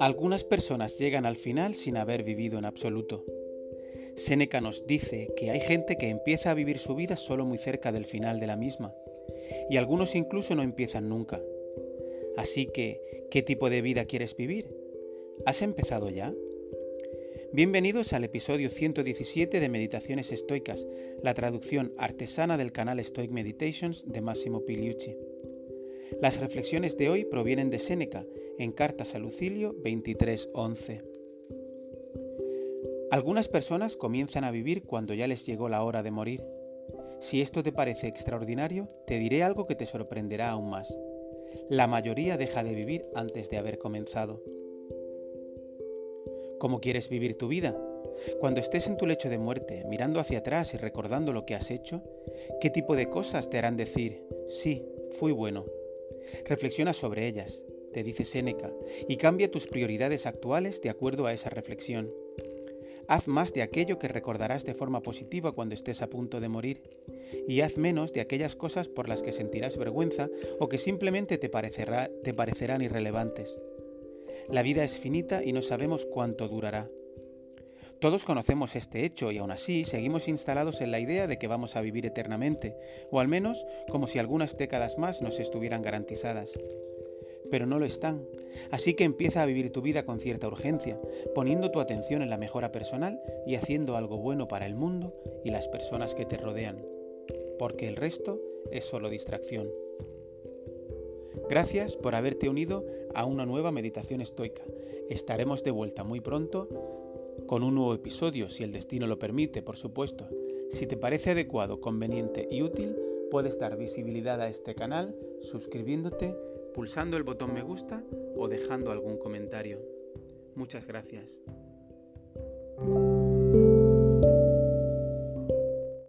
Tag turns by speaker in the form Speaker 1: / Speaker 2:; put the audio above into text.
Speaker 1: Algunas personas llegan al final sin haber vivido en absoluto. Séneca nos dice que hay gente que empieza a vivir su vida solo muy cerca del final de la misma, y algunos incluso no empiezan nunca. Así que, ¿qué tipo de vida quieres vivir? ¿Has empezado ya? Bienvenidos al episodio 117 de Meditaciones Estoicas, la traducción artesana del canal Stoic Meditations de Massimo Piliucci. Las reflexiones de hoy provienen de Séneca en Cartas a Lucilio 23:11. Algunas personas comienzan a vivir cuando ya les llegó la hora de morir. Si esto te parece extraordinario, te diré algo que te sorprenderá aún más. La mayoría deja de vivir antes de haber comenzado. ¿Cómo quieres vivir tu vida? Cuando estés en tu lecho de muerte, mirando hacia atrás y recordando lo que has hecho, ¿qué tipo de cosas te harán decir, sí, fui bueno? Reflexiona sobre ellas, te dice Séneca, y cambia tus prioridades actuales de acuerdo a esa reflexión. Haz más de aquello que recordarás de forma positiva cuando estés a punto de morir, y haz menos de aquellas cosas por las que sentirás vergüenza o que simplemente te, te parecerán irrelevantes. La vida es finita y no sabemos cuánto durará. Todos conocemos este hecho y aún así seguimos instalados en la idea de que vamos a vivir eternamente, o al menos como si algunas décadas más nos estuvieran garantizadas. Pero no lo están, así que empieza a vivir tu vida con cierta urgencia, poniendo tu atención en la mejora personal y haciendo algo bueno para el mundo y las personas que te rodean, porque el resto es solo distracción. Gracias por haberte unido a una nueva meditación estoica. Estaremos de vuelta muy pronto con un nuevo episodio, si el destino lo permite, por supuesto. Si te parece adecuado, conveniente y útil, puedes dar visibilidad a este canal suscribiéndote, pulsando el botón me gusta o dejando algún comentario. Muchas gracias.